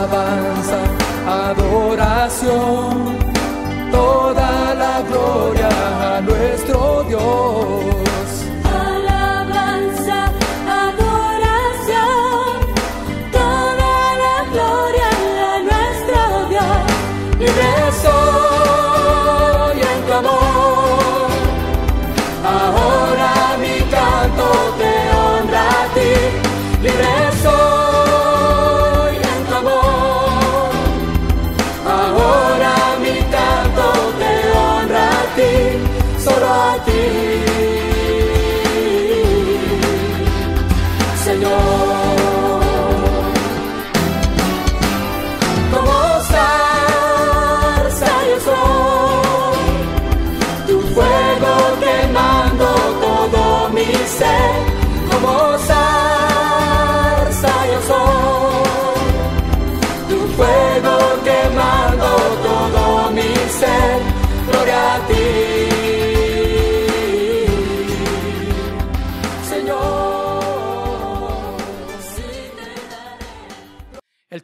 alabanza, adoración,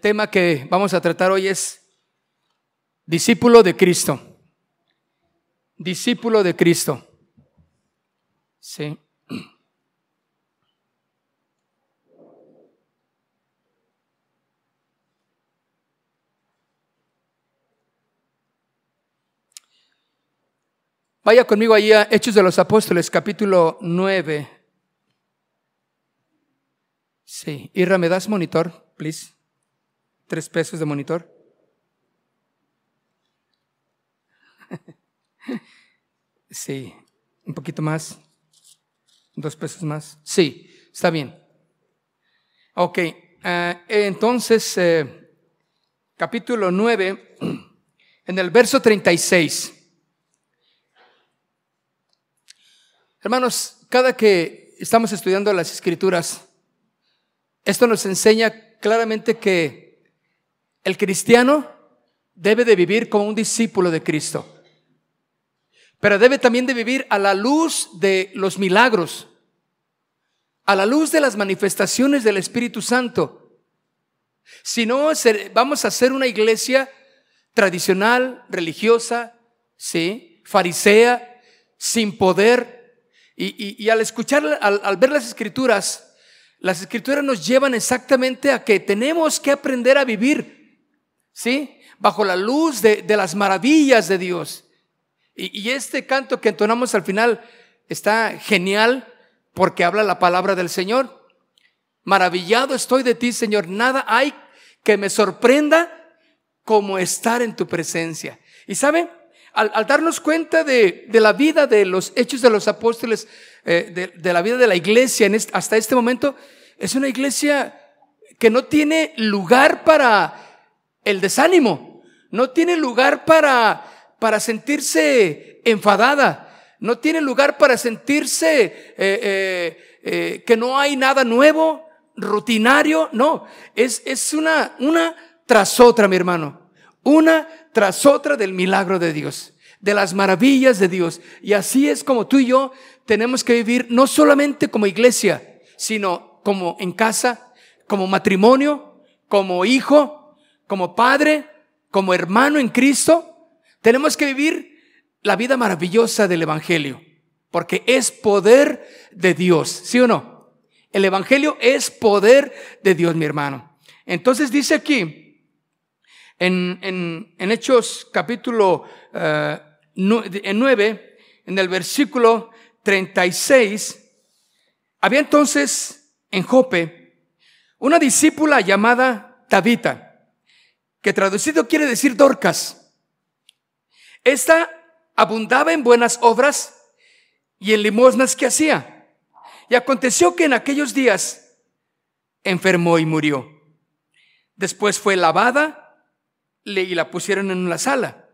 tema que vamos a tratar hoy es discípulo de Cristo. Discípulo de Cristo. Sí. Vaya conmigo allí a Hechos de los Apóstoles, capítulo 9. Sí. Irra, ¿me das monitor, please? Tres pesos de monitor. Sí, un poquito más. Dos pesos más. Sí, está bien. Ok, eh, entonces, eh, capítulo 9, en el verso 36. Hermanos, cada que estamos estudiando las escrituras, esto nos enseña claramente que el cristiano debe de vivir como un discípulo de Cristo, pero debe también de vivir a la luz de los milagros, a la luz de las manifestaciones del Espíritu Santo. Si no, vamos a ser una iglesia tradicional, religiosa, sí, farisea, sin poder. Y, al escuchar, al ver las escrituras, las escrituras nos llevan exactamente a que tenemos que aprender a vivir, ¿sí? Bajo la luz de, de las maravillas de Dios. Y, y este canto que entonamos al final está genial porque habla la palabra del Señor. Maravillado estoy de ti, Señor. Nada hay que me sorprenda como estar en tu presencia. Y sabe, al, darnos cuenta de, de la vida de los hechos de los apóstoles, eh, de, de la vida de la iglesia en hasta este momento, es una iglesia que no tiene lugar para el desánimo, no tiene lugar para, para sentirse enfadada, no tiene lugar para sentirse eh, eh, eh, que no hay nada nuevo, rutinario, no, es, es una, una tras otra, mi hermano, una tras otra del milagro de Dios, de las maravillas de Dios. Y así es como tú y yo tenemos que vivir, no solamente como iglesia, sino como en casa, como matrimonio, como hijo, como padre, como hermano en Cristo. Tenemos que vivir la vida maravillosa del Evangelio, porque es poder de Dios, ¿sí o no? El Evangelio es poder de Dios, mi hermano. Entonces dice aquí, en, en- en Hechos capítulo eh, nu- en 9, en el versículo 36, había entonces en Jope una discípula llamada Tabita, que traducido quiere decir Dorcas. Esta abundaba en buenas obras y en limosnas que hacía. Y aconteció que en aquellos días enfermó y murió. Después fue lavada y la pusieron en una sala.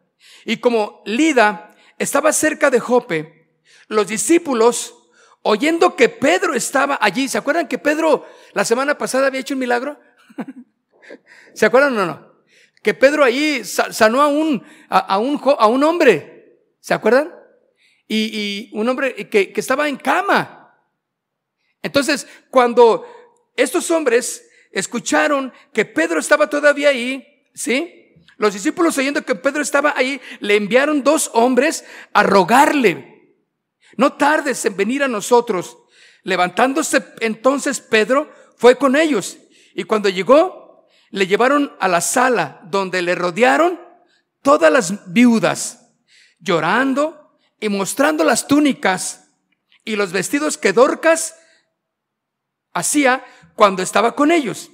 Y como Lida estaba cerca de Jope, los discípulos, oyendo que Pedro estaba allí, ¿se acuerdan que Pedro la semana pasada había hecho un milagro? ¿Se acuerdan o no? Que Pedro allí sa- sanó a un, a, a un, a un hombre, ¿se acuerdan? Y, y un hombre que, que estaba en cama. Entonces, cuando estos hombres escucharon que Pedro estaba todavía ahí, ¿sí? Los discípulos oyendo que Pedro estaba ahí, le enviaron dos hombres a rogarle, no tardes en venir a nosotros. Levantándose entonces Pedro fue con ellos y cuando llegó, le llevaron a la sala donde le rodearon todas las viudas, llorando y mostrando las túnicas y los vestidos que Dorcas hacía cuando estaba con ellos.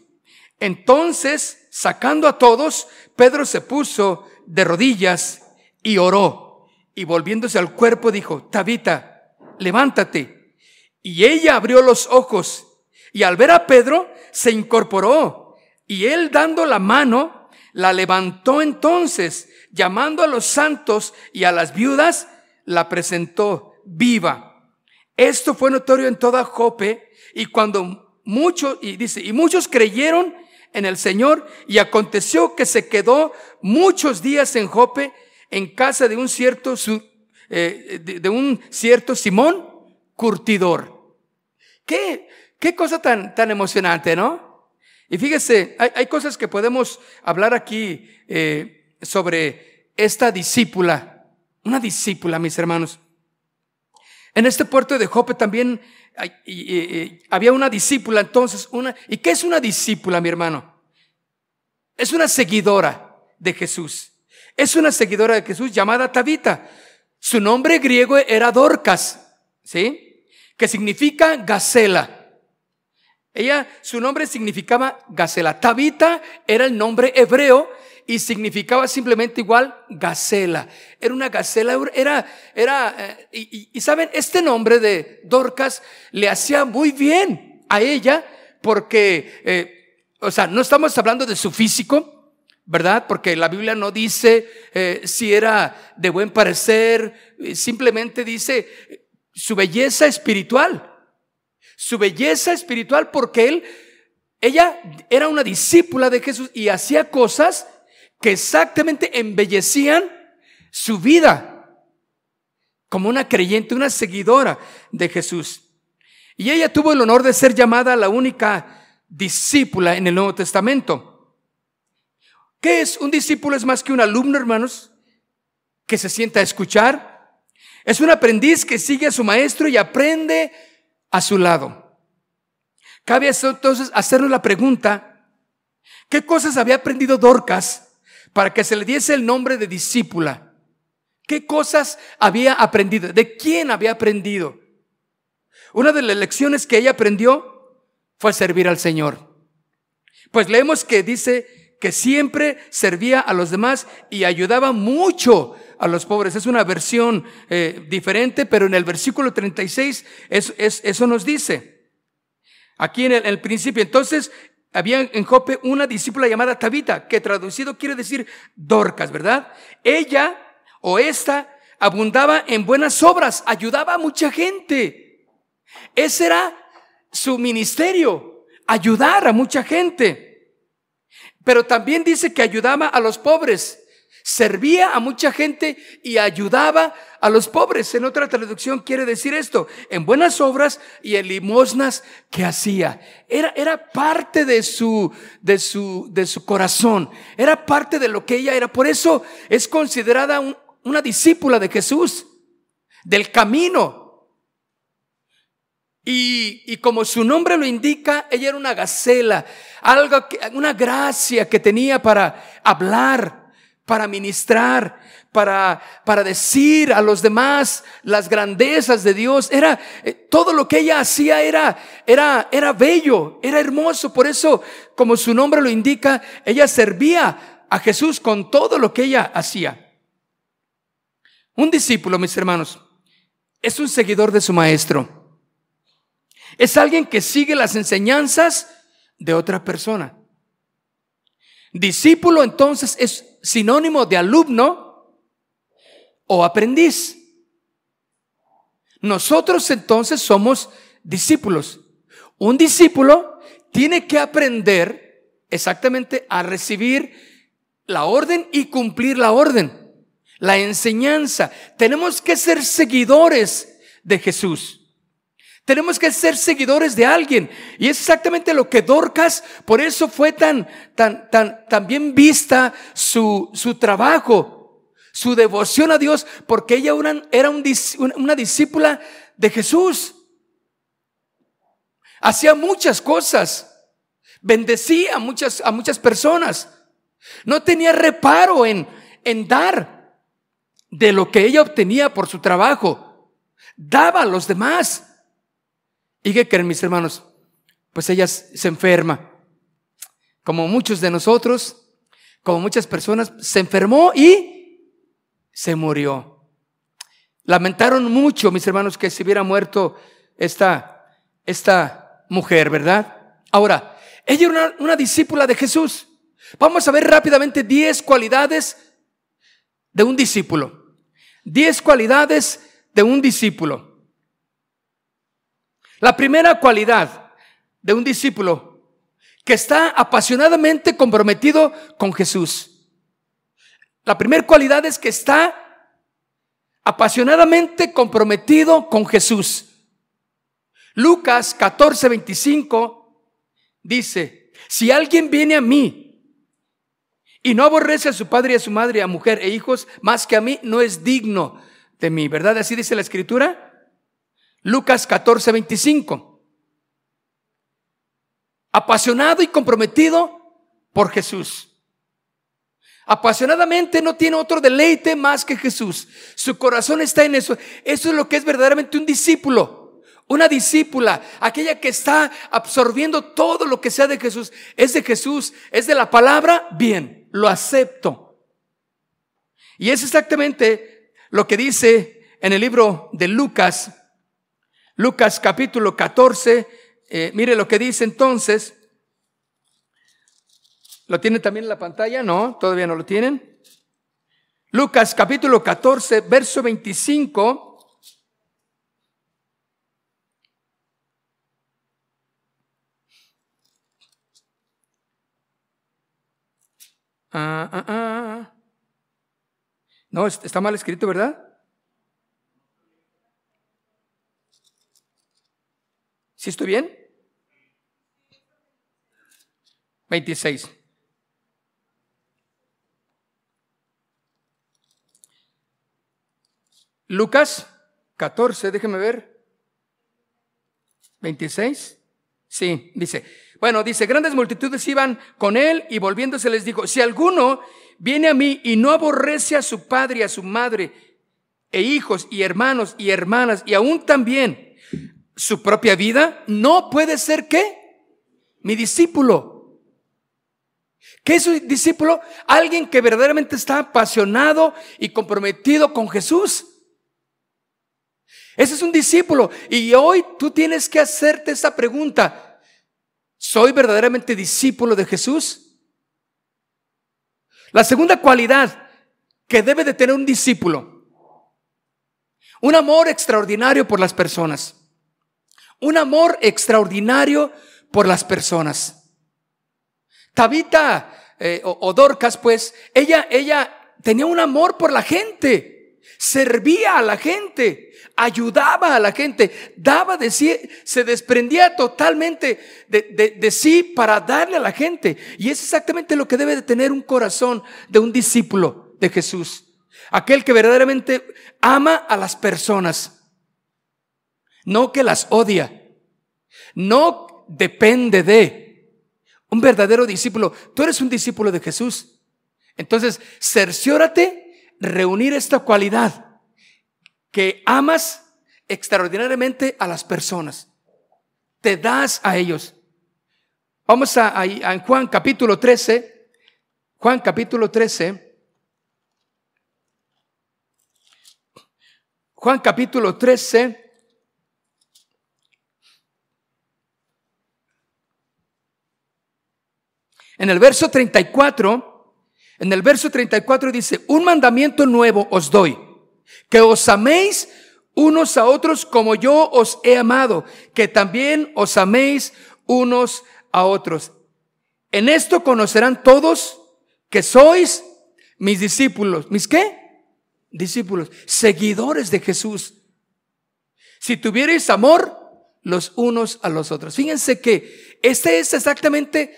Entonces, sacando a todos, Pedro se puso de rodillas y oró. Y volviéndose al cuerpo dijo, Tabita, levántate. Y ella abrió los ojos y al ver a Pedro se incorporó. Y él dando la mano, la levantó entonces, llamando a los santos y a las viudas, la presentó viva. Esto fue notorio en toda Jope y cuando muchos, y dice, y muchos creyeron en el Señor y aconteció que se quedó muchos días en Jope en casa de un cierto, eh, de, un cierto Simón curtidor. ¿Qué, qué cosa tan, tan emocionante, ¿no? Y fíjese, hay, cosas que podemos hablar aquí eh, sobre esta discípula, una discípula, mis hermanos. En este puerto de Jope también había una discípula entonces, una, ¿y qué es una discípula, mi hermano? Es una seguidora de Jesús. Es una seguidora de Jesús llamada Tabita. Su nombre griego era Dorcas, ¿sí? Que significa gacela. Ella, su nombre significaba gacela. Tabita era el nombre hebreo y significaba simplemente igual gacela. Era una gacela, era, era, eh, y, saben, este nombre de Dorcas le hacía muy bien a ella porque, eh, o sea, no estamos hablando de su físico, ¿verdad? Porque la Biblia no dice eh, si era de buen parecer, simplemente dice su belleza espiritual. Su belleza espiritual porque él, ella era una discípula de Jesús y hacía cosas que exactamente embellecían su vida como una creyente, una seguidora de Jesús. Y ella tuvo el honor de ser llamada la única discípula en el Nuevo Testamento. ¿Qué es? Un discípulo es más que un alumno, hermanos, que se sienta a escuchar. Es un aprendiz que sigue a su maestro y aprende a su lado. Cabe entonces hacernos la pregunta, ¿qué cosas había aprendido Dorcas para que se le diese el nombre de discípula. ¿Qué cosas había aprendido? ¿De quién había aprendido? Una de las lecciones que ella aprendió fue servir al Señor. Pues leemos que dice que siempre servía a los demás y ayudaba mucho a los pobres. Es una versión eh, diferente, pero en el versículo 36 es, eso nos dice. Aquí en el principio, entonces había en Jope una discípula llamada Tabita, que traducido quiere decir Dorcas, ¿verdad? Ella o esta abundaba en buenas obras, ayudaba a mucha gente. Ese era su ministerio, ayudar a mucha gente. Pero también dice que ayudaba a los pobres servía a mucha gente y ayudaba a los pobres. En otra traducción quiere decir esto, en buenas obras y en limosnas que hacía. Era, era parte de su, de su, de su corazón, era parte de lo que ella era. Por eso es considerada una discípula de Jesús, del camino. Y, y, como su nombre lo indica, ella era una gacela, algo que, una gracia que tenía para hablar, para ministrar, para, para decir a los demás las grandezas de Dios. Era, eh, todo lo que ella hacía era, era, era bello, era hermoso. Por eso, como su nombre lo indica, ella servía a Jesús con todo lo que ella hacía. Un discípulo, mis hermanos, es un seguidor de su maestro. Es alguien que sigue las enseñanzas de otra persona. Discípulo entonces es sinónimo de alumno o aprendiz. Nosotros entonces somos discípulos. Un discípulo tiene que aprender exactamente a recibir la orden y cumplir la orden, la enseñanza. Tenemos que ser seguidores de Jesús. Tenemos que ser seguidores de alguien. Y es exactamente lo que Dorcas, por eso fue tan, tan, tan, tan bien vista su, su trabajo, su devoción a Dios, porque ella era una discípula de Jesús. Hacía muchas cosas. Bendecía a muchas, a muchas personas. No tenía reparo en, en dar de lo que ella obtenía por su trabajo. Daba a los demás. ¿Y qué creen mis hermanos? Pues ella se enferma. Como muchos de nosotros, como muchas personas, se enfermó y se murió. Lamentaron mucho, mis hermanos, que se hubiera muerto esta, esta mujer, ¿verdad? Ahora, ella era una, una discípula de Jesús. Vamos a ver rápidamente 10 cualidades de un discípulo. 10 cualidades de un discípulo. La primera cualidad de un discípulo que está apasionadamente comprometido con Jesús. La primera cualidad es que está apasionadamente comprometido con Jesús. Lucas 14, 25 dice, si alguien viene a mí y no aborrece a su padre y a su madre, a mujer e hijos más que a mí, no es digno de mí, ¿verdad? Así dice la escritura. Lucas 14, 25. Apasionado y comprometido por Jesús. Apasionadamente no tiene otro deleite más que Jesús. Su corazón está en eso. Eso es lo que es verdaderamente un discípulo. Una discípula, aquella que está absorbiendo todo lo que sea de Jesús. Es de Jesús, es de la palabra, bien, lo acepto. Y es exactamente lo que dice en el libro de Lucas Lucas capítulo 14, eh, mire lo que dice entonces. ¿Lo tiene también en la pantalla? No, todavía no lo tienen. Lucas capítulo 14, verso 25. Ah, ah, ah. No, está mal escrito, ¿verdad? ¿Sí estoy bien? 26. Lucas 14, déjeme ver. 26. Sí, dice. Bueno, dice, grandes multitudes iban con él y volviéndose les dijo, si alguno viene a mí y no aborrece a su padre y a su madre, e hijos y hermanos y hermanas, y aún también su propia vida, no puede ser qué? Mi discípulo. ¿Qué es un discípulo? Alguien que verdaderamente está apasionado y comprometido con Jesús. Ese es un discípulo. Y hoy tú tienes que hacerte esta pregunta. ¿Soy verdaderamente discípulo de Jesús? La segunda cualidad que debe de tener un discípulo. Un amor extraordinario por las personas. Un amor extraordinario por las personas. Tabita eh, o, Dorcas, pues, ella, ella tenía un amor por la gente, servía a la gente, ayudaba a la gente, daba de sí, se desprendía totalmente de, de, sí para darle a la gente. Y es exactamente lo que debe de tener un corazón de un discípulo de Jesús. Aquel que verdaderamente ama a las personas no que las odia, no depende de. Un verdadero discípulo, tú eres un discípulo de Jesús. Entonces, cerciórate reunir esta cualidad, que amas extraordinariamente a las personas, te das a ellos. Vamos a, a Juan capítulo 13, Juan capítulo 13. Juan capítulo 13, En el verso 34, en el verso 34 dice, un mandamiento nuevo os doy, que os améis unos a otros como yo os he amado, que también os améis unos a otros. En esto conocerán todos que sois mis discípulos. ¿Mis qué? Discípulos, seguidores de Jesús. Si tuvierais amor los unos a los otros. Fíjense que esta es exactamente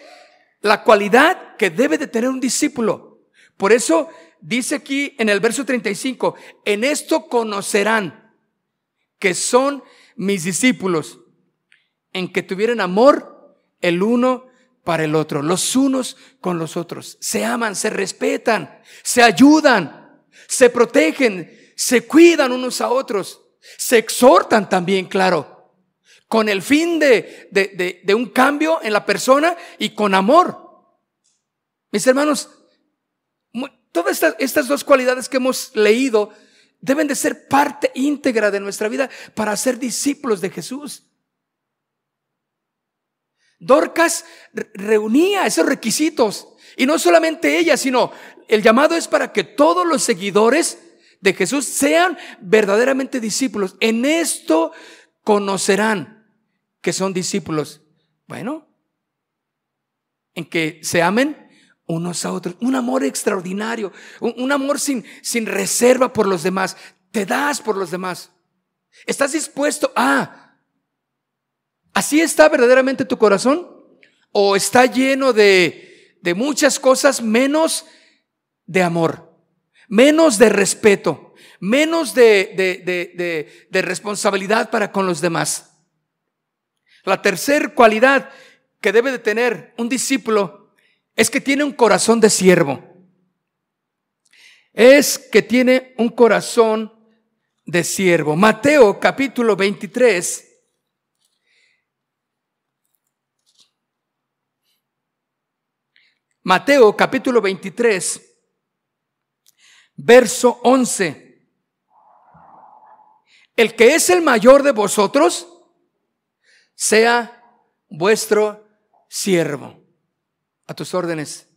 la cualidad que debe de tener un discípulo. Por eso dice aquí en el verso 35, en esto conocerán que son mis discípulos, en que tuvieran amor el uno para el otro, los unos con los otros. Se aman, se respetan, se ayudan, se protegen, se cuidan unos a otros, se exhortan también, claro, con el fin de, de, de, un cambio en la persona y con amor. Mis hermanos, todas estas, estas dos cualidades que hemos leído deben de ser parte íntegra de nuestra vida para ser discípulos de Jesús. Dorcas reunía esos requisitos. Y no solamente ella, sino el llamado es para que todos los seguidores de Jesús sean verdaderamente discípulos. En esto conocerán que son discípulos. Bueno, en que se amen unos a otros. Un amor extraordinario, un, amor sin, sin reserva por los demás. Te das por los demás. ¿Estás dispuesto a ¿Así está verdaderamente tu corazón? ¿O está lleno de, de muchas cosas menos de amor, menos de respeto, menos de, de, de responsabilidad para con los demás? La tercera cualidad que debe de tener un discípulo es que tiene un corazón de siervo. Es que tiene un corazón de siervo. Mateo capítulo 23 Mateo capítulo 23, verso 11. El que es el mayor de vosotros, sea vuestro siervo. A tus órdenes,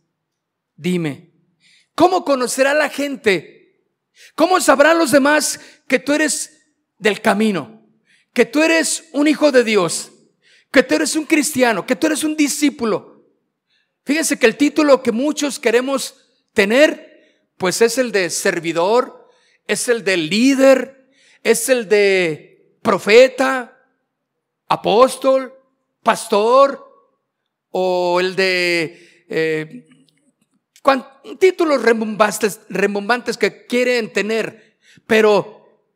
dime, ¿cómo conocerá la gente? ¿Cómo sabrán los demás que tú eres del camino? Que tú eres un hijo de Dios, que tú eres un cristiano, que tú eres un discípulo Fíjense que el título que muchos queremos tener, pues es el de servidor, es el de líder, es el de profeta, apóstol, pastor, o el de eh, títulos rembombantes, rembombantes que quieren tener, pero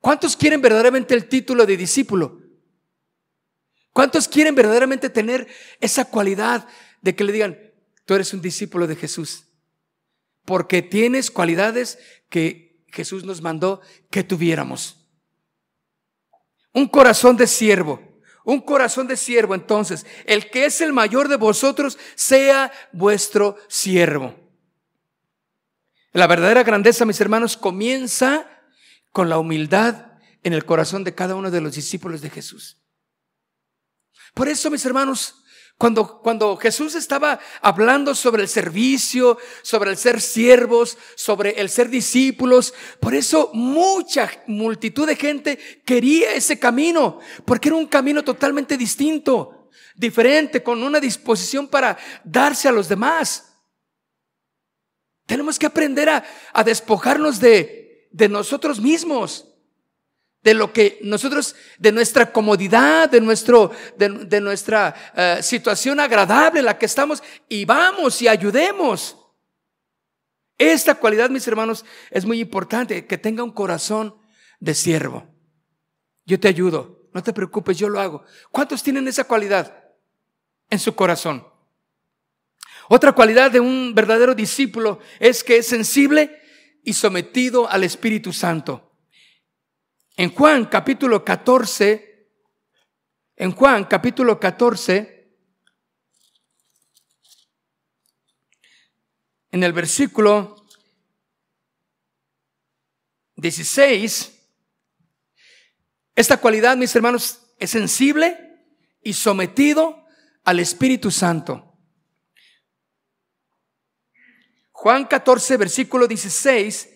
¿cuántos quieren verdaderamente el título de discípulo? ¿Cuántos quieren verdaderamente tener esa cualidad de que le digan, tú eres un discípulo de Jesús, porque tienes cualidades que Jesús nos mandó que tuviéramos. Un corazón de siervo, un corazón de siervo entonces, el que es el mayor de vosotros sea vuestro siervo. La verdadera grandeza, mis hermanos, comienza con la humildad en el corazón de cada uno de los discípulos de Jesús. Por eso, mis hermanos, cuando, cuando Jesús estaba hablando sobre el servicio, sobre el ser siervos, sobre el ser discípulos, por eso mucha multitud de gente quería ese camino, porque era un camino totalmente distinto, diferente, con una disposición para darse a los demás. Tenemos que aprender a, a despojarnos de, de nosotros mismos de lo que nosotros, de nuestra comodidad, de, nuestro, de, nuestra eh, situación agradable en la que estamos, y vamos y ayudemos. Esta cualidad, mis hermanos, es muy importante, que tenga un corazón de siervo. Yo te ayudo, no te preocupes, yo lo hago. ¿Cuántos tienen esa cualidad en su corazón? Otra cualidad de un verdadero discípulo es que es sensible y sometido al Espíritu Santo. En Juan capítulo 14, en Juan capítulo 14, en el versículo 16, esta cualidad, mis hermanos, es sensible y sometido al Espíritu Santo. Juan 14, versículo 16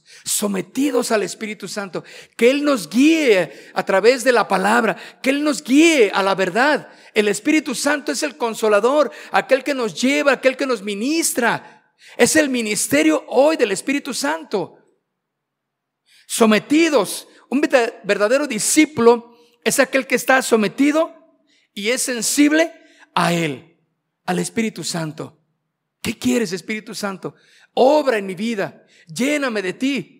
sometidos al Espíritu Santo, que Él nos guíe a través de la palabra, que Él nos guíe a la verdad. El Espíritu Santo es el consolador, aquel que nos lleva, aquel que nos ministra. Es el ministerio hoy del Espíritu Santo. Sometidos. Un verdadero discípulo es aquel que está sometido y es sensible a Él, al Espíritu Santo. ¿Qué quieres, Espíritu Santo? Obra en mi vida, lléname de ti.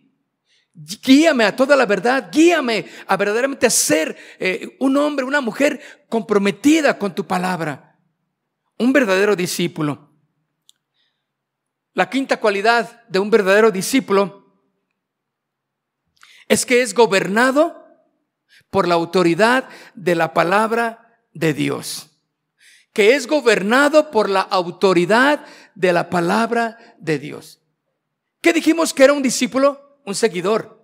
Guíame a toda la verdad, guíame a verdaderamente ser eh, un hombre, una mujer comprometida con tu palabra, un verdadero discípulo. La quinta cualidad de un verdadero discípulo es que es gobernado por la autoridad de la palabra de Dios que es gobernado por la autoridad de la palabra de Dios. ¿Qué dijimos que era un discípulo? Un seguidor.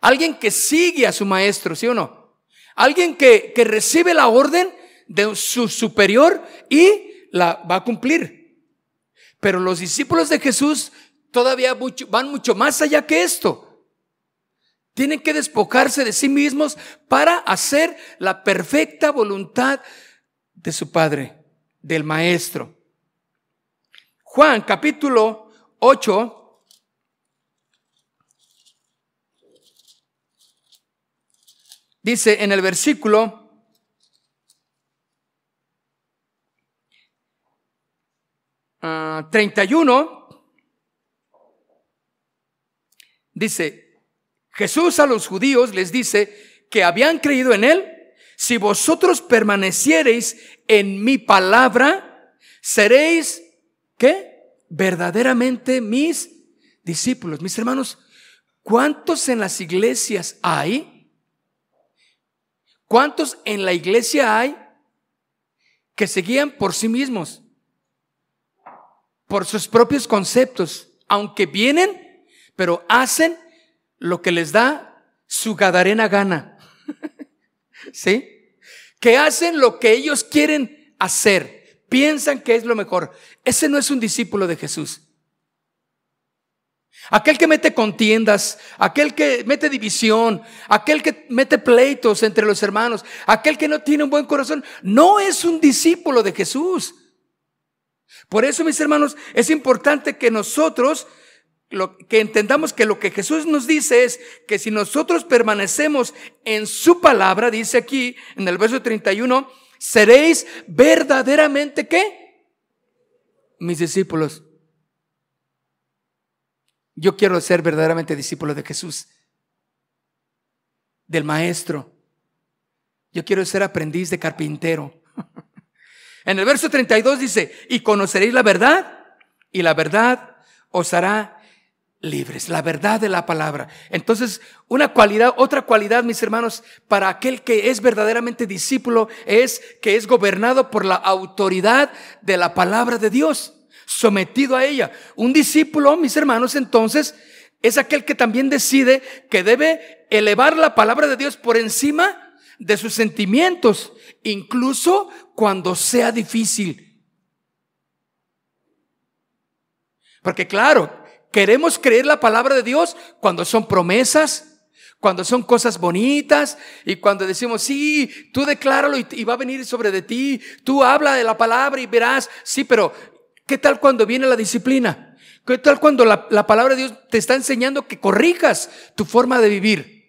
Alguien que sigue a su maestro, ¿sí o no? Alguien que, que recibe la orden de su superior y la va a cumplir. Pero los discípulos de Jesús todavía van mucho más allá que esto. Tienen que despojarse de sí mismos para hacer la perfecta voluntad de su Padre, del Maestro. Juan capítulo 8. Dice en el versículo uh, 31, dice, Jesús a los judíos les dice que habían creído en él si vosotros permaneciereis en mi palabra, seréis, ¿qué? Verdaderamente mis discípulos. Mis hermanos, ¿cuántos en las iglesias hay? ¿Cuántos en la iglesia hay que se guían por sí mismos? Por sus propios conceptos, aunque vienen, pero hacen lo que les da su gadarena gana. ¿Sí? que hacen lo que ellos quieren hacer, piensan que es lo mejor. Ese no es un discípulo de Jesús. Aquel que mete contiendas, aquel que mete división, aquel que mete pleitos entre los hermanos, aquel que no tiene un buen corazón, no es un discípulo de Jesús. Por eso, mis hermanos, es importante que nosotros lo, que entendamos que lo que Jesús nos dice es que si nosotros permanecemos en su palabra, dice aquí en el verso 31, seréis verdaderamente qué? Mis discípulos. Yo quiero ser verdaderamente discípulo de Jesús, del maestro. Yo quiero ser aprendiz de carpintero. En el verso 32 dice, y conoceréis la verdad, y la verdad os hará libres, la verdad de la palabra. Entonces, una cualidad, otra cualidad, mis hermanos, para aquel que es verdaderamente discípulo es que es gobernado por la autoridad de la palabra de Dios, sometido a ella. Un discípulo, mis hermanos, entonces, es aquel que también decide que debe elevar la palabra de Dios por encima de sus sentimientos, incluso cuando sea difícil. Porque claro, Queremos creer la palabra de Dios cuando son promesas, cuando son cosas bonitas y cuando decimos, sí, tú decláralo y, va a venir sobre de ti, tú habla de la palabra y verás, sí, pero ¿qué tal cuando viene la disciplina? ¿Qué tal cuando la, la palabra de Dios te está enseñando que corrijas tu forma de vivir?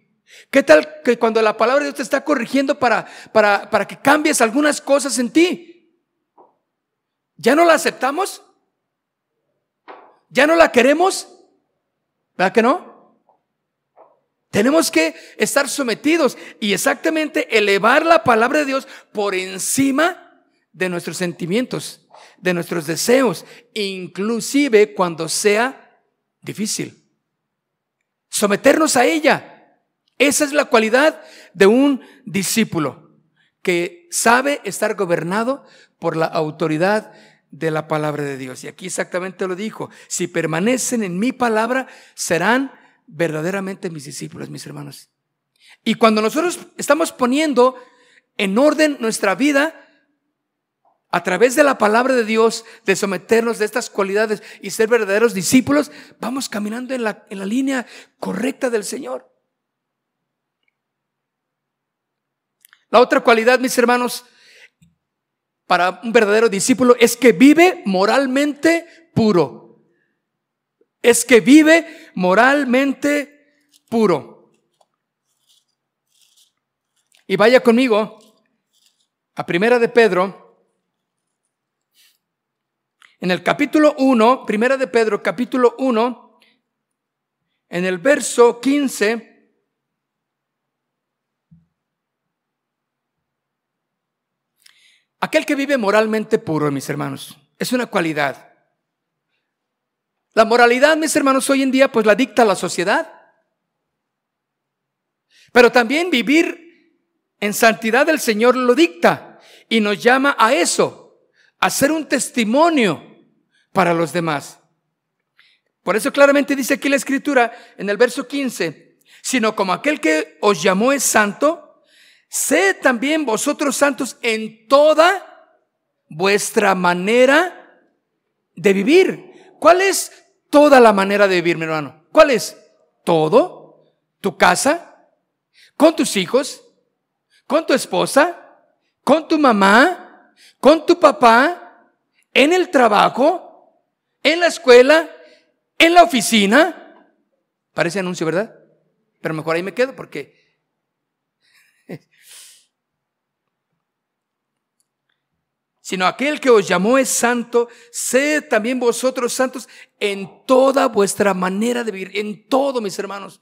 ¿Qué tal que cuando la palabra de Dios te está corrigiendo para, para, para que cambies algunas cosas en ti? ¿Ya no la aceptamos? ¿Ya no la queremos? ¿Verdad que no? Tenemos que estar sometidos y exactamente elevar la palabra de Dios por encima de nuestros sentimientos, de nuestros deseos, inclusive cuando sea difícil. Someternos a ella. Esa es la cualidad de un discípulo que sabe estar gobernado por la autoridad de la palabra de Dios. Y aquí exactamente lo dijo, si permanecen en mi palabra, serán verdaderamente mis discípulos, mis hermanos. Y cuando nosotros estamos poniendo en orden nuestra vida, a través de la palabra de Dios, de someternos de estas cualidades y ser verdaderos discípulos, vamos caminando en la, en la línea correcta del Señor. La otra cualidad, mis hermanos, para un verdadero discípulo es que vive moralmente puro. Es que vive moralmente puro. Y vaya conmigo a Primera de Pedro, en el capítulo 1, Primera de Pedro, capítulo 1, en el verso 15, aquel que vive moralmente puro, mis hermanos, es una cualidad. La moralidad, mis hermanos, hoy en día pues la dicta la sociedad. Pero también vivir en santidad del Señor lo dicta y nos llama a eso, a ser un testimonio para los demás. Por eso claramente dice aquí la escritura en el verso 15, sino como aquel que os llamó es santo, sed también vosotros santos en toda vuestra manera de vivir. ¿Cuál es toda la manera de vivir, mi hermano? ¿Cuál es? Todo, tu casa, con tus hijos, con tu esposa, con tu mamá, con tu papá, en el trabajo, en la escuela, en la oficina. Parece anuncio, ¿verdad? Pero mejor ahí me quedo porque... Sino aquel que os llamó es santo, sed también vosotros santos en toda vuestra manera de vivir, en todo, mis hermanos.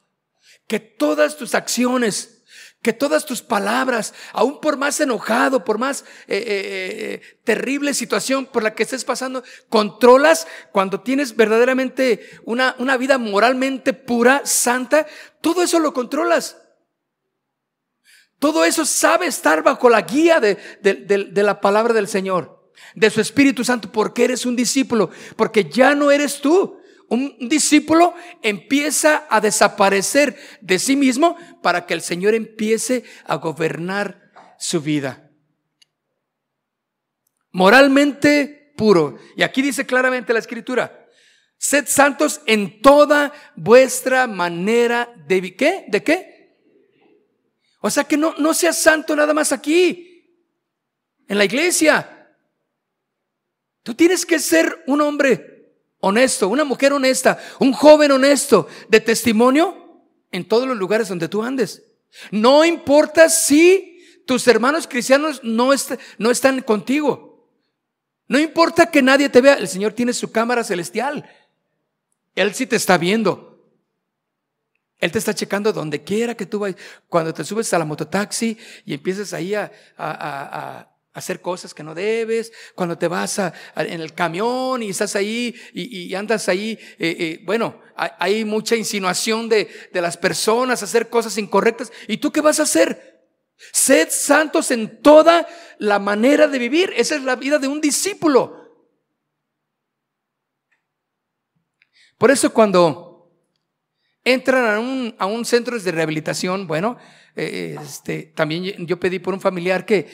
Que todas tus acciones, que todas tus palabras, aún por más enojado, por más eh, eh, eh, terrible situación por la que estés pasando, controlas cuando tienes verdaderamente una, una vida moralmente pura, santa, todo eso lo controlas. Todo eso sabe estar bajo la guía de, de la palabra del Señor, de su Espíritu Santo, porque eres un discípulo, porque ya no eres tú, un discípulo empieza a desaparecer de sí mismo para que el Señor empiece a gobernar su vida. Moralmente puro. Y aquí dice claramente la escritura, sed santos en toda vuestra manera de ¿qué? ¿De qué? O sea que no, no seas santo nada más aquí, en la iglesia. Tú tienes que ser un hombre honesto, una mujer honesta, un joven honesto de testimonio en todos los lugares donde tú andes. No importa si tus hermanos cristianos no, no están contigo. No importa que nadie te vea, el Señor tiene su cámara celestial. Él sí te está viendo. Él te está checando donde quiera que tú vayas. Cuando te subes a la mototaxi y empiezas ahí a, a, hacer cosas que no debes, cuando te vas a, en el camión y estás ahí y, andas ahí, eh, eh, bueno, hay, mucha insinuación de, de las personas, hacer cosas incorrectas. ¿Y tú qué vas a hacer? Sed santos en toda la manera de vivir. Esa es la vida de un discípulo. Por eso cuando entran a un, a un centro de rehabilitación, bueno, eh, este, también yo pedí por un familiar que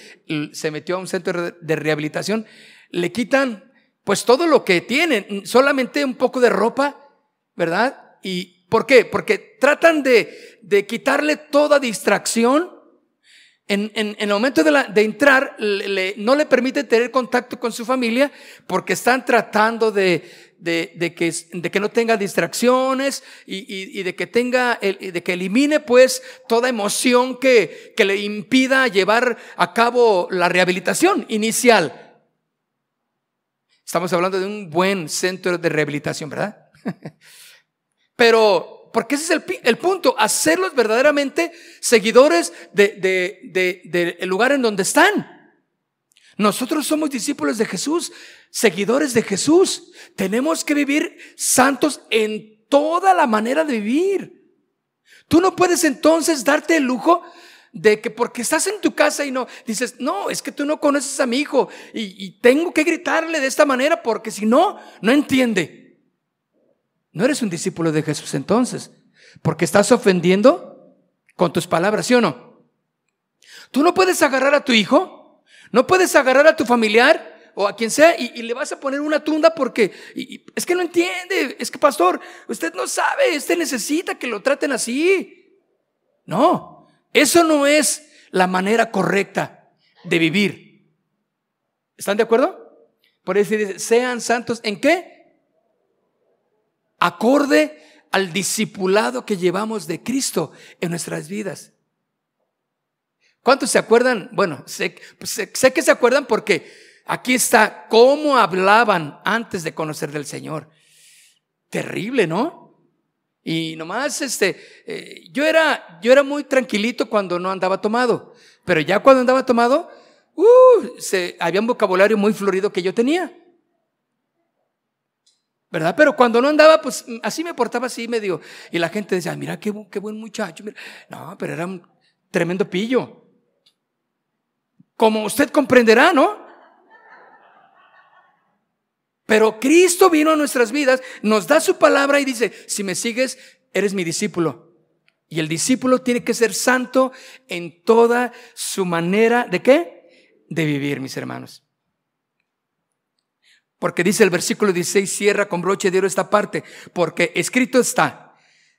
se metió a un centro de rehabilitación, le quitan pues todo lo que tienen, solamente un poco de ropa, ¿verdad? ¿Y por qué? Porque tratan de, de quitarle toda distracción. En, en, en, el momento de, la, de entrar, no le permite tener contacto con su familia porque están tratando de, de, que, de que no tenga distracciones y, de que tenga, de que elimine pues toda emoción que, que le impida llevar a cabo la rehabilitación inicial. Estamos hablando de un buen centro de rehabilitación, ¿verdad? Pero, porque ese es el, el punto, hacerlos verdaderamente seguidores del de, de, lugar en donde están. Nosotros somos discípulos de Jesús, seguidores de Jesús. Tenemos que vivir santos en toda la manera de vivir. Tú no puedes entonces darte el lujo de que porque estás en tu casa y no dices, no, es que tú no conoces a mi hijo y, tengo que gritarle de esta manera porque si no, no entiende. No eres un discípulo de Jesús entonces, porque estás ofendiendo con tus palabras, ¿sí o no? Tú no puedes agarrar a tu hijo no puedes agarrar a tu familiar o a quien sea y, le vas a poner una tunda porque es que no entiende, es que pastor, usted no sabe, usted necesita que lo traten así. No, eso no es la manera correcta de vivir. ¿Están de acuerdo? Por eso dice, sean santos en qué? Acorde al discipulado que llevamos de Cristo en nuestras vidas. ¿Cuántos se acuerdan? Bueno, pues, sé, sé, que se acuerdan porque aquí está cómo hablaban antes de conocer del Señor. Terrible, ¿no? Y nomás, este, eh, yo era, yo era muy tranquilito cuando no andaba tomado, pero ya cuando andaba tomado, uh, se, había un vocabulario muy florido que yo tenía. ¿Verdad? Pero cuando no andaba, pues así me portaba así medio. Y la gente decía, mira qué, qué buen muchacho. No, pero era un tremendo pillo. Como usted comprenderá, ¿no? Pero Cristo vino a nuestras vidas, nos da su palabra y dice, si me sigues, eres mi discípulo. Y el discípulo tiene que ser santo en toda su manera de qué? De vivir, mis hermanos. Porque dice el versículo 16, cierra con broche de oro esta parte, porque escrito está,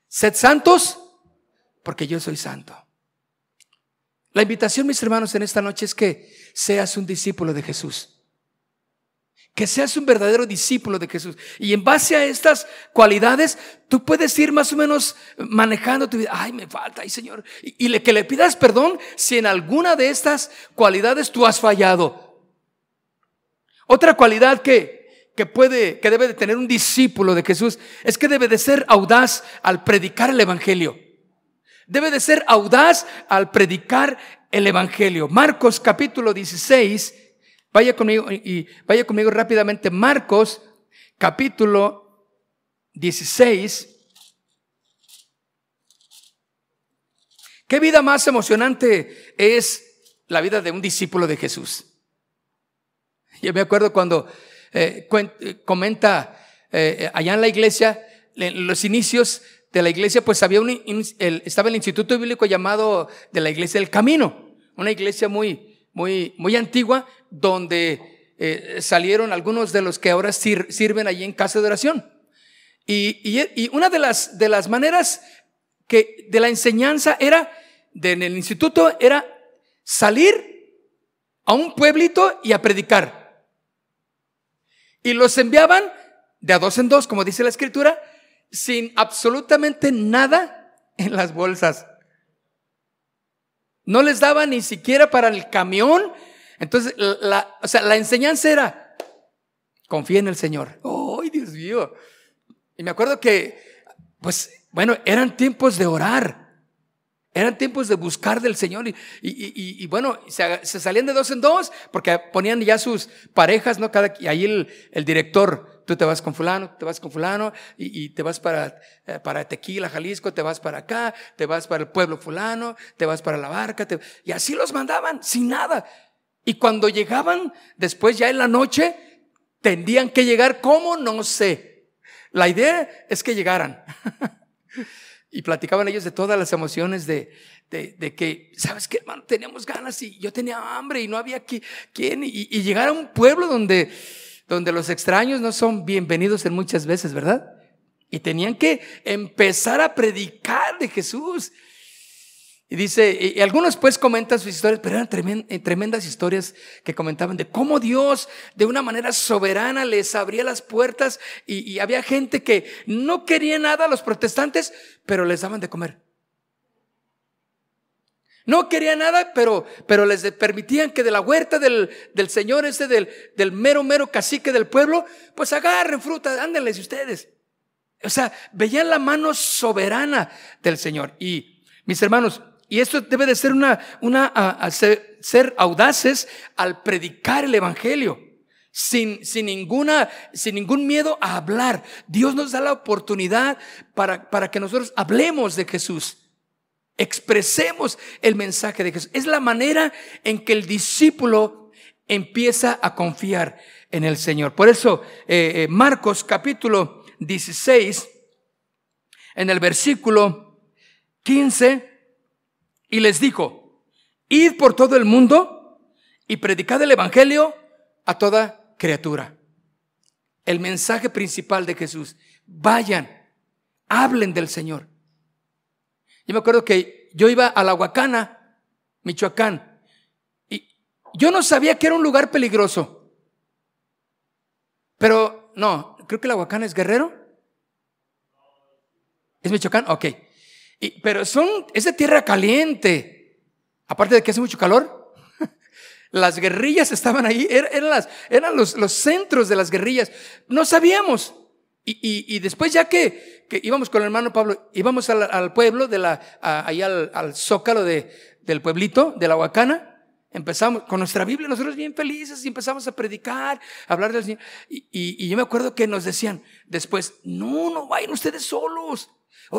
sed santos, porque yo soy santo. La invitación, mis hermanos, en esta noche es que seas un discípulo de Jesús. Que seas un verdadero discípulo de Jesús. Y en base a estas cualidades, tú puedes ir más o menos manejando tu vida. Ay, me falta, ay Señor. Y, y que le pidas perdón si en alguna de estas cualidades tú has fallado. Otra cualidad que, que puede, que debe de tener un discípulo de Jesús es que debe de ser audaz al predicar el Evangelio. Debe de ser audaz al predicar el Evangelio. Marcos capítulo 16, vaya conmigo y vaya conmigo rápidamente. Marcos capítulo 16. ¿Qué vida más emocionante es la vida de un discípulo de Jesús? Yo me acuerdo cuando eh, eh, comenta eh, allá en la iglesia, en los inicios de la iglesia, pues había un, estaba el instituto bíblico llamado de la iglesia del camino, una iglesia muy, muy, muy antigua donde salieron algunos de los que ahora sirven allí en casa de oración. Y, y, una de las, de las maneras que de la enseñanza era, en el instituto, era salir a un pueblito y a predicar. Y los enviaban de a dos en dos, como dice la escritura, sin absolutamente nada en las bolsas. No les daba ni siquiera para el camión. Entonces, la, o sea, la enseñanza era, confía en el Señor. ¡Ay, Dios mío! Y me acuerdo que, pues, bueno, eran tiempos de orar. Eran tiempos de buscar del Señor y, y, y, bueno, se, salían de dos en dos porque ponían ya sus parejas, ¿no? Cada, y ahí el, el director, tú te vas con fulano, te vas con fulano y, te vas para, eh, para Tequila, Jalisco, te vas para acá, te vas para el pueblo fulano, te vas para la barca, y así los mandaban sin nada. Y cuando llegaban después ya en la noche, tendrían que llegar, ¿cómo? No sé. La idea es que llegaran. Y platicaban ellos de todas las emociones de, de, que, ¿sabes qué, hermano? Teníamos ganas y yo tenía hambre y no había quien. Y, y, llegar a un pueblo donde, donde los extraños no son bienvenidos en muchas veces, ¿verdad? Y tenían que empezar a predicar de Jesús. Y dice, y algunos pues comentan sus historias, pero eran eh, tremendas historias que comentaban de cómo Dios de una manera soberana les abría las puertas y, había gente que no quería nada a los protestantes, pero les daban de comer. No quería nada, pero, pero les permitían que de la huerta del, del Señor, ese del, del mero, mero cacique del pueblo, pues agarren fruta, ándenles ustedes. O sea, veían la mano soberana del Señor. Y mis hermanos, y esto debe de ser una, una ser, audaces al predicar el evangelio. Sin, sin, ninguna, sin ningún miedo a hablar. Dios nos da la oportunidad para, para que nosotros hablemos de Jesús. Expresemos el mensaje de Jesús. Es la manera en que el discípulo empieza a confiar en el Señor. Por eso, eh, eh, Marcos capítulo 16, en el versículo 15, y les dijo, id por todo el mundo y predicad el Evangelio a toda criatura. El mensaje principal de Jesús. Vayan, hablen del Señor. Yo me acuerdo que yo iba a la Huacana, Michoacán, y yo no sabía que era un lugar peligroso. Pero no, creo que la Huacana es Guerrero. ¿Es Michoacán? Ok. Pero son, es de tierra caliente. Aparte de que hace mucho calor. Las guerrillas estaban ahí, eran, las, eran los, los, centros de las guerrillas. No sabíamos. Y, después ya que, íbamos con el hermano Pablo, íbamos al, pueblo, de la, ahí al, zócalo de, del pueblito, de la Huacana, empezamos con nuestra Biblia, nosotros bien felices y empezamos a predicar, a hablar del Señor. Y, yo me acuerdo que nos decían después, no, no vayan ustedes solos.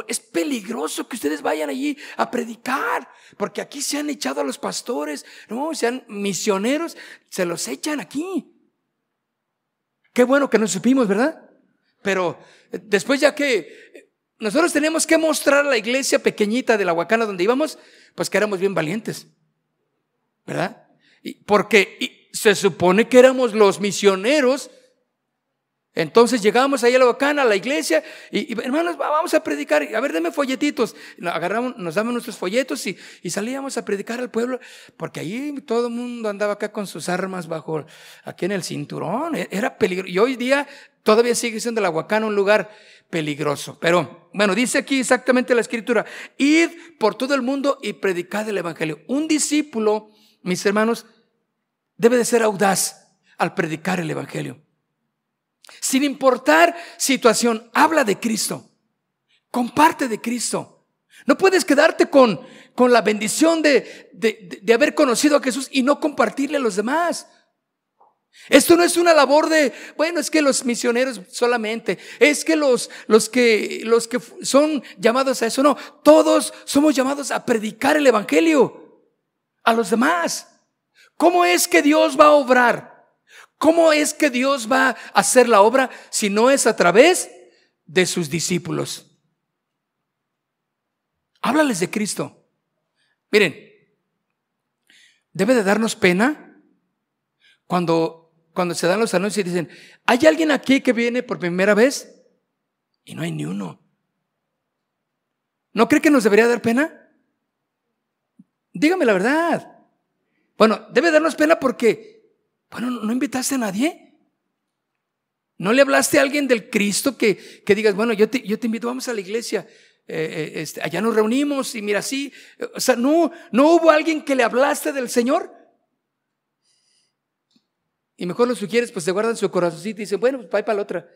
Es peligroso que ustedes vayan allí a predicar, porque aquí se han echado a los pastores, no, sean misioneros, se los echan aquí. Qué bueno que nos supimos, ¿verdad? Pero eh, después ya que eh, nosotros tenemos que mostrar a la iglesia pequeñita de la Huacana donde íbamos, pues que éramos bien valientes. ¿Verdad? porque se supone que éramos los misioneros entonces llegábamos ahí a la bacana, a la iglesia, y, hermanos, vamos a predicar. A ver, denme folletitos. Agarramos, nos daban nuestros folletos y, salíamos a predicar al pueblo, porque ahí todo el mundo andaba acá con sus armas bajo, aquí en el cinturón. E, era peligroso. Y hoy día todavía sigue siendo la Huacana un lugar peligroso. Pero bueno, dice aquí exactamente la escritura, id por todo el mundo y predicad el Evangelio. Un discípulo, mis hermanos, debe de ser audaz al predicar el Evangelio. Sin importar situación, habla de Cristo. Comparte de Cristo. No puedes quedarte con, con la bendición de, de, haber conocido a Jesús y no compartirle a los demás. Esto no es una labor de, bueno, es que los misioneros solamente, es que los, los que, los que son llamados a eso, no, todos somos llamados a predicar el Evangelio a los demás. ¿Cómo es que Dios va a obrar? ¿Cómo es que Dios va a hacer la obra si no es a través de sus discípulos? Háblales de Cristo. Miren, debe de darnos pena cuando, cuando se dan los anuncios y dicen, ¿hay alguien aquí que viene por primera vez? Y no hay ni uno. ¿No cree que nos debería dar pena? Dígame la verdad. Bueno, debe darnos pena porque bueno, ¿no invitaste a nadie? ¿No le hablaste a alguien del Cristo que, que digas, bueno, yo te, yo te invito, vamos a la iglesia, eh, eh, este, allá nos reunimos y mira así, o sea, no, no hubo alguien que le hablaste del Señor? Y mejor lo sugieres, pues se guardan su corazoncito y dicen, bueno, pues para la otra.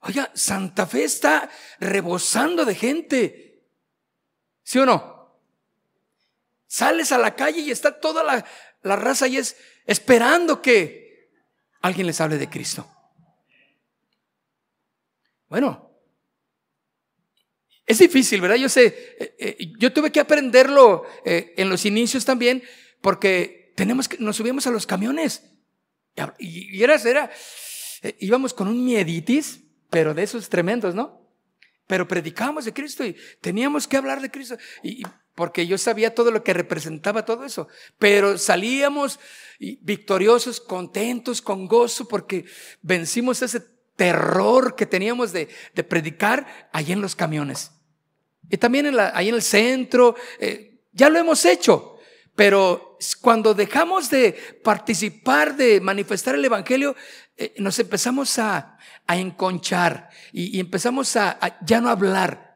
Oiga, Santa Fe está rebosando de gente. ¿Sí o no? Sales a la calle y está toda la, raza y es esperando que alguien les hable de Cristo. Bueno, es difícil, ¿verdad? Yo sé, eh, eh, yo tuve que aprenderlo eh, en los inicios también, porque tenemos que, nos subíamos a los camiones y, era, era, íbamos con un mieditis, pero de esos tremendos, ¿no? Pero predicábamos de Cristo y teníamos que hablar de Cristo. Y, porque yo sabía todo lo que representaba todo eso. Pero salíamos victoriosos, contentos, con gozo, porque vencimos ese terror que teníamos de, predicar ahí en los camiones. Y también en la, ahí en el centro, eh, ya lo hemos hecho. Pero cuando dejamos de participar, de manifestar el Evangelio, eh, nos empezamos a, enconchar y, empezamos a ya no hablar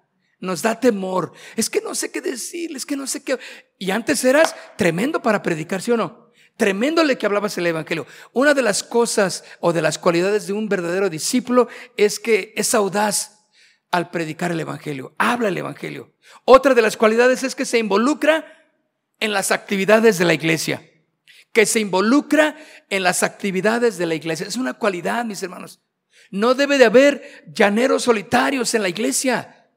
nos da temor. Es que no sé qué decir, es que no sé qué. Y antes eras tremendo para predicar, ¿sí o no? Tremendo le que hablabas el Evangelio. Una de las cosas o de las cualidades de un verdadero discípulo es que es audaz al predicar el Evangelio. Habla el Evangelio. Otra de las cualidades es que se involucra en las actividades de la iglesia. Que se involucra en las actividades de la iglesia. Es una cualidad, mis hermanos. No debe de haber llaneros solitarios en la iglesia.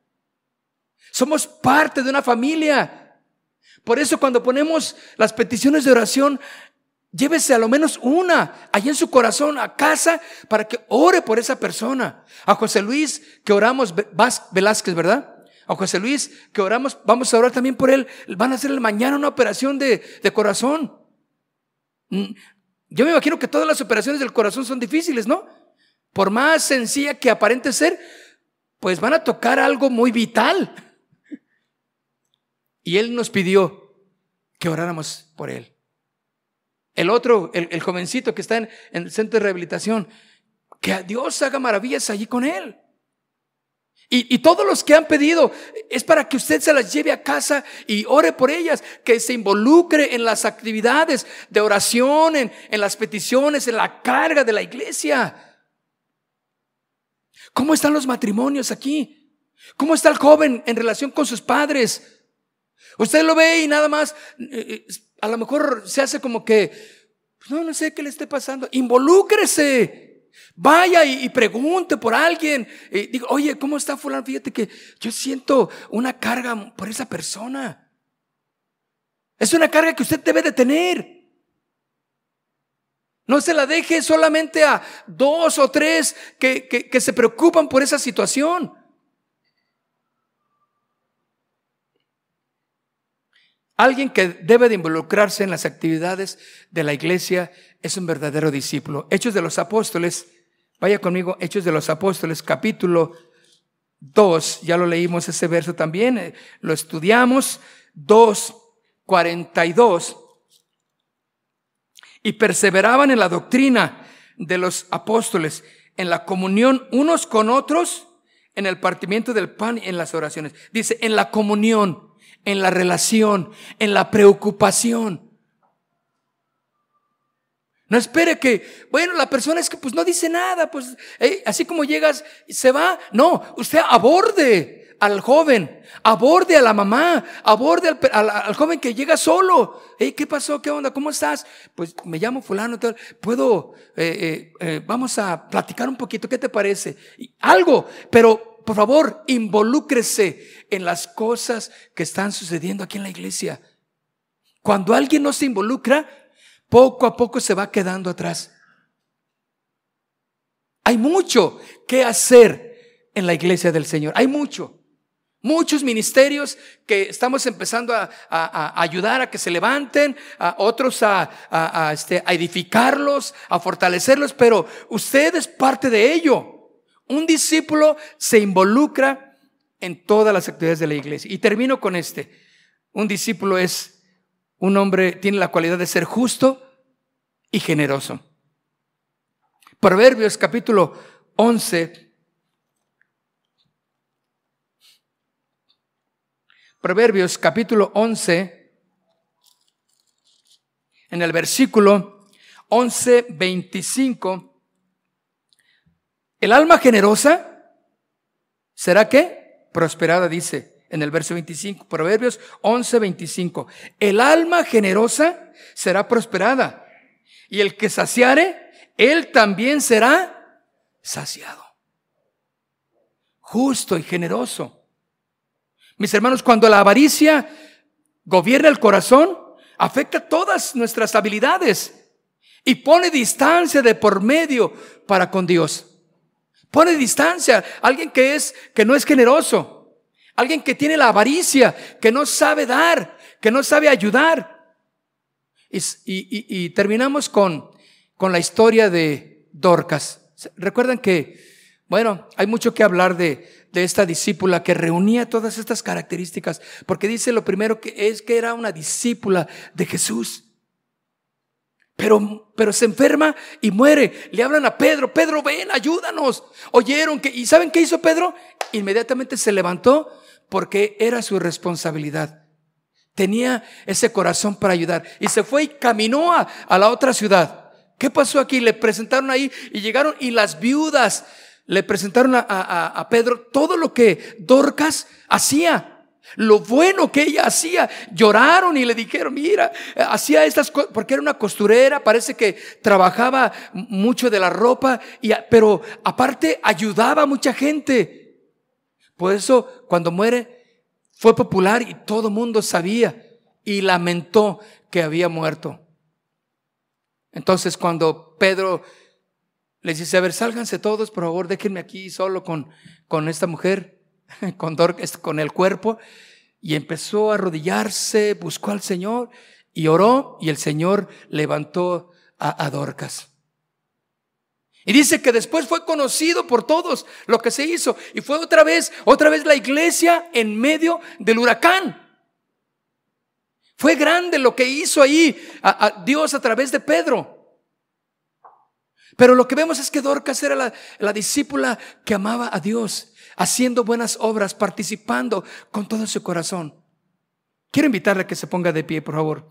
Somos parte de una familia. Por eso cuando ponemos las peticiones de oración, llévese a lo menos una allí en su corazón a casa para que ore por esa persona. A José Luis que oramos, Velázquez, ¿verdad? A José Luis que oramos, vamos a orar también por él. Van a hacer mañana una operación de, de corazón. Mm, yo me imagino que todas las operaciones del corazón son difíciles, ¿no? Por más sencilla que aparente ser, pues van a tocar algo muy vital. Y Él nos pidió que oráramos por Él. El otro, el, jovencito que está en, en el centro de rehabilitación, que Dios haga maravillas allí con Él. Y, todos los que han pedido es para que usted se las lleve a casa y ore por ellas, que se involucre en las actividades de oración, en, en las peticiones, en la carga de la iglesia. ¿Cómo están los matrimonios aquí? ¿Cómo está el joven en relación con sus padres? Usted lo ve y nada más, eh, eh, a lo mejor se hace como que, pues no, no sé qué le esté pasando. Involúcrese. Vaya y, pregunte por alguien. Y digo, oye, ¿cómo está fulano? Fíjate que yo siento una carga por esa persona. Es una carga que usted debe de tener. No se la deje solamente a dos o tres que, que se preocupan por esa situación. Alguien que debe de involucrarse en las actividades de la iglesia es un verdadero discípulo. Hechos de los Apóstoles Vaya conmigo, Hechos de los Apóstoles, capítulo 2. Ya lo leímos ese verso también, eh, lo estudiamos. 2, 42. Y perseveraban en la doctrina de los apóstoles, en la comunión unos con otros, en el partimiento del pan y en las oraciones. Dice, en la comunión, en la relación, en la preocupación. No espere que, bueno, la persona es que pues no dice nada, pues eh, así como llegas, se va. No, usted aborde al joven, aborde a la mamá, aborde al, joven que llega solo. ¿Qué pasó? ¿Qué onda? ¿Cómo estás? Pues me llamo fulano, puedo, eh, eh, vamos a platicar un poquito, ¿qué te parece? Algo, pero por favor, involúcrese en las cosas que están sucediendo aquí en la iglesia. Cuando alguien no se involucra, poco a poco se va quedando atrás. Hay mucho que hacer en la iglesia del Señor. Hay mucho. Muchos ministerios que estamos empezando a, ayudar a que se levanten, a otros este, a edificarlos, a fortalecerlos, pero usted es parte de ello. Un discípulo se involucra en todas las actividades de la iglesia. Y termino con este. Un discípulo es un hombre tiene la cualidad de ser justo y generoso. Proverbios capítulo 11. Proverbios capítulo 11, en el versículo 11, 25. El alma generosa será que prosperada, dice en el verso 25, Proverbios 11, 25. El alma generosa será prosperada y el que saciare, él también será saciado. Justo y generoso. Mis hermanos, cuando la avaricia gobierna el corazón, afecta todas nuestras habilidades y pone distancia de por medio para con Dios. Pone distancia. Alguien que es, que no es generoso Alguien que tiene la avaricia, que no sabe dar, que no sabe ayudar. Y, terminamos con, con la historia de Dorcas. Recuerdan que, bueno, hay mucho que hablar de, de esta discípula que reunía todas estas características, porque dice lo primero que es que era una discípula de Jesús. Pero, pero se enferma y muere. Le hablan a Pedro, Pedro, ven, ayúdanos. Oyeron que, ¿y saben qué hizo Pedro? Inmediatamente se levantó porque era su responsabilidad. Tenía ese corazón para ayudar. Y se fue y caminó a, la otra ciudad. ¿Qué pasó aquí? Le presentaron ahí y llegaron y las viudas le presentaron a, a Pedro todo lo que Dorcas hacía lo bueno que ella hacía. Lloraron y le dijeron, mira, hacía estas cosas, porque era una costurera, parece que trabajaba mucho de la ropa, y, pero aparte ayudaba a mucha gente. Por eso cuando muere fue popular y todo el mundo sabía y lamentó que había muerto. Entonces cuando Pedro les dice, a ver, sálganse todos, por favor, déjenme aquí solo con, con esta mujer, con, con el cuerpo, y empezó a arrodillarse, buscó al Señor y oró y el Señor levantó a, Dorcas. Y dice que después fue conocido por todos lo que se hizo. Y fue otra vez, otra vez la iglesia en medio del huracán. Fue grande lo que hizo ahí a, Dios a través de Pedro. Pero lo que vemos es que Dorcas era la, la discípula que amaba a Dios, haciendo buenas obras, participando con todo su corazón. Quiero invitarle a que se ponga de pie, por favor.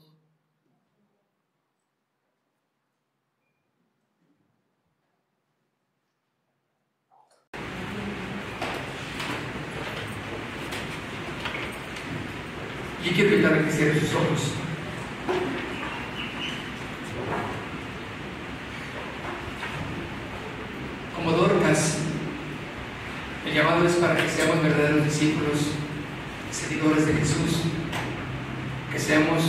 Y quiero invitarle a que cierre sus ojos. Como Dorcas, el llamado es para que seamos verdaderos discípulos, seguidores de Jesús, que seamos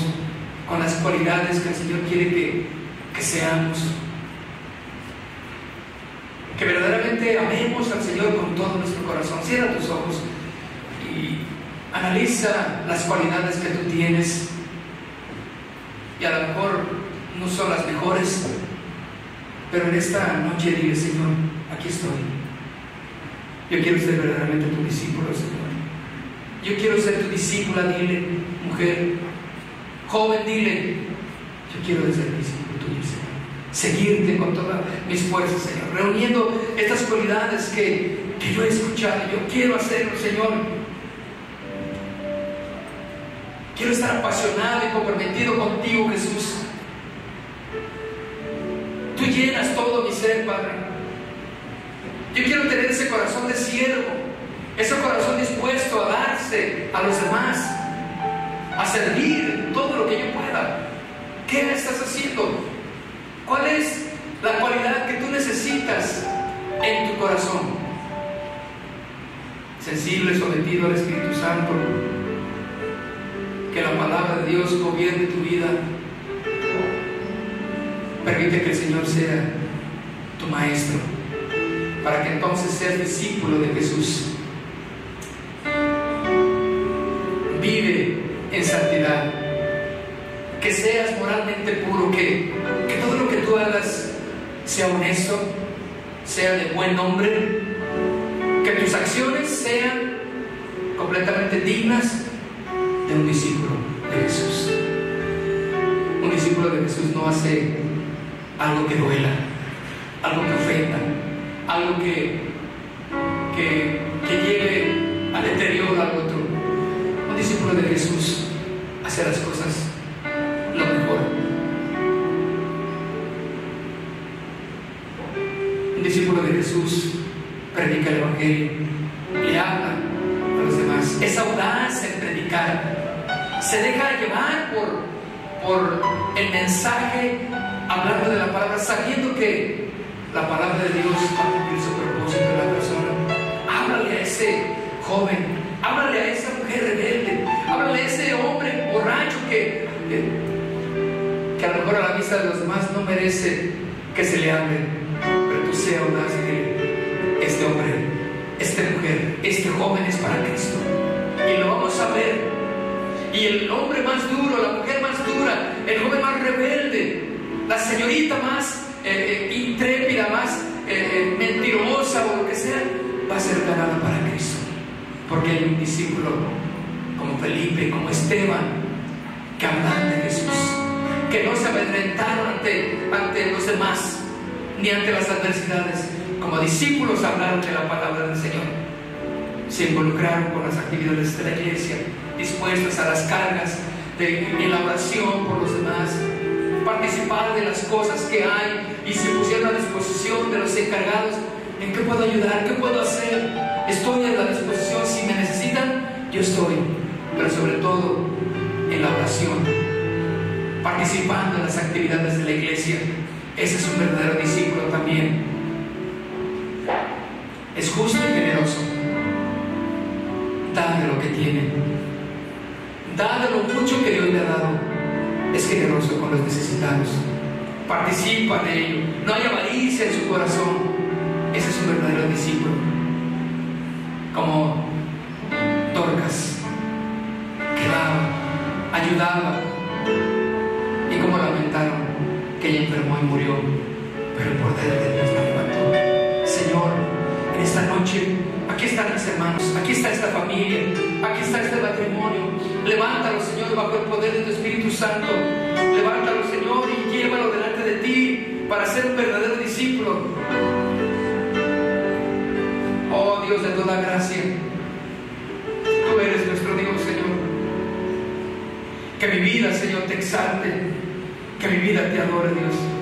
con las cualidades que el Señor quiere que, que seamos, que verdaderamente amemos al Señor con todo nuestro corazón. Cierra tus ojos y Analiza las cualidades que tú tienes y a lo mejor no son las mejores, pero en esta noche dile, Señor, aquí estoy. Yo quiero ser verdaderamente tu discípulo, Señor. Yo quiero ser tu discípula, dile, mujer. Joven, dile, yo quiero ser discípulo tuyo, Señor. Seguirte con todas mis fuerzas, Señor. Reuniendo estas cualidades que, yo he escuchado. Yo quiero hacerlo, Señor Quiero estar apasionado y comprometido contigo, Jesús. Tú llenas todo mi ser, Padre. Yo quiero tener ese corazón de siervo, ese corazón dispuesto a darse a los demás, a servir todo lo que yo pueda. ¿Qué estás haciendo? ¿Cuál es la cualidad que tú necesitas en tu corazón? Sensible, sometido al Espíritu Santo que la palabra de Dios gobierne tu vida. Permite que el Señor sea tu maestro, para que entonces seas discípulo de Jesús. Vive en santidad, que seas moralmente puro, que, que todo lo que tú hagas sea honesto, sea de buen nombre, que tus acciones sean completamente dignas de un discípulo de Jesús. Un discípulo de Jesús no hace algo que duela, algo que ofenda, algo que, que, que lleve al deterioro al otro. Un discípulo de Jesús hace las cosas lo mejor. Un discípulo de Jesús predica el Evangelio, le habla a los demás, es audaz en predicar se deja llevar por, por el mensaje, hablando de la palabra, sabiendo que la palabra de Dios va a cumplir su propósito en la persona. Háblale a ese joven, háblale a esa mujer rebelde, háblale a ese hombre borracho que, que, a lo mejor a la vista de los demás no merece que se le hable, pero tú seas audaz que este hombre, esta mujer, este joven es para Cristo. Y lo vamos a ver y el hombre más duro, la mujer más dura, el joven más rebelde, la señorita más eh, eh, eh, mentirosa o lo que sea, va a ser ganada para Cristo. Porque hay un discípulo como Felipe, como Esteban, que hablan de Jesús, que no se amedrentaron ante, ante los demás, ni ante las adversidades. Como discípulos hablaron de la palabra del Señor. Se involucraron con las actividades de la iglesia dispuestos a las cargas de, en la oración por los demás, participar de las cosas que hay y se pusieron a disposición de los encargados. ¿En qué puedo ayudar? ¿Qué puedo hacer? Estoy a la disposición. Si me necesitan, yo estoy. Pero sobre todo en la oración, participando en las actividades de la iglesia. Ese es un verdadero discípulo también. Es justo y generoso. Da de lo que tiene da lo mucho que Dios le ha dado es generoso con los necesitados. Participa de ello. No hay avaricia en su corazón. Ese es un verdadero discípulo. Como torcas, que daba, ayudaba. Y como lamentaron que ella enfermó y murió, pero el poder de Dios la levantó. Señor, en esta noche, aquí están mis hermanos, aquí está esta familia, aquí está este matrimonio Levántalo, Señor, bajo el poder de tu Espíritu Santo. Levántalo, Señor, y llévalo delante de ti para ser un verdadero discípulo. Oh Dios de toda gracia, tú eres nuestro Dios, Señor. Que mi vida, Señor, te exalte. Que mi vida te adore, Dios.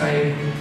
I.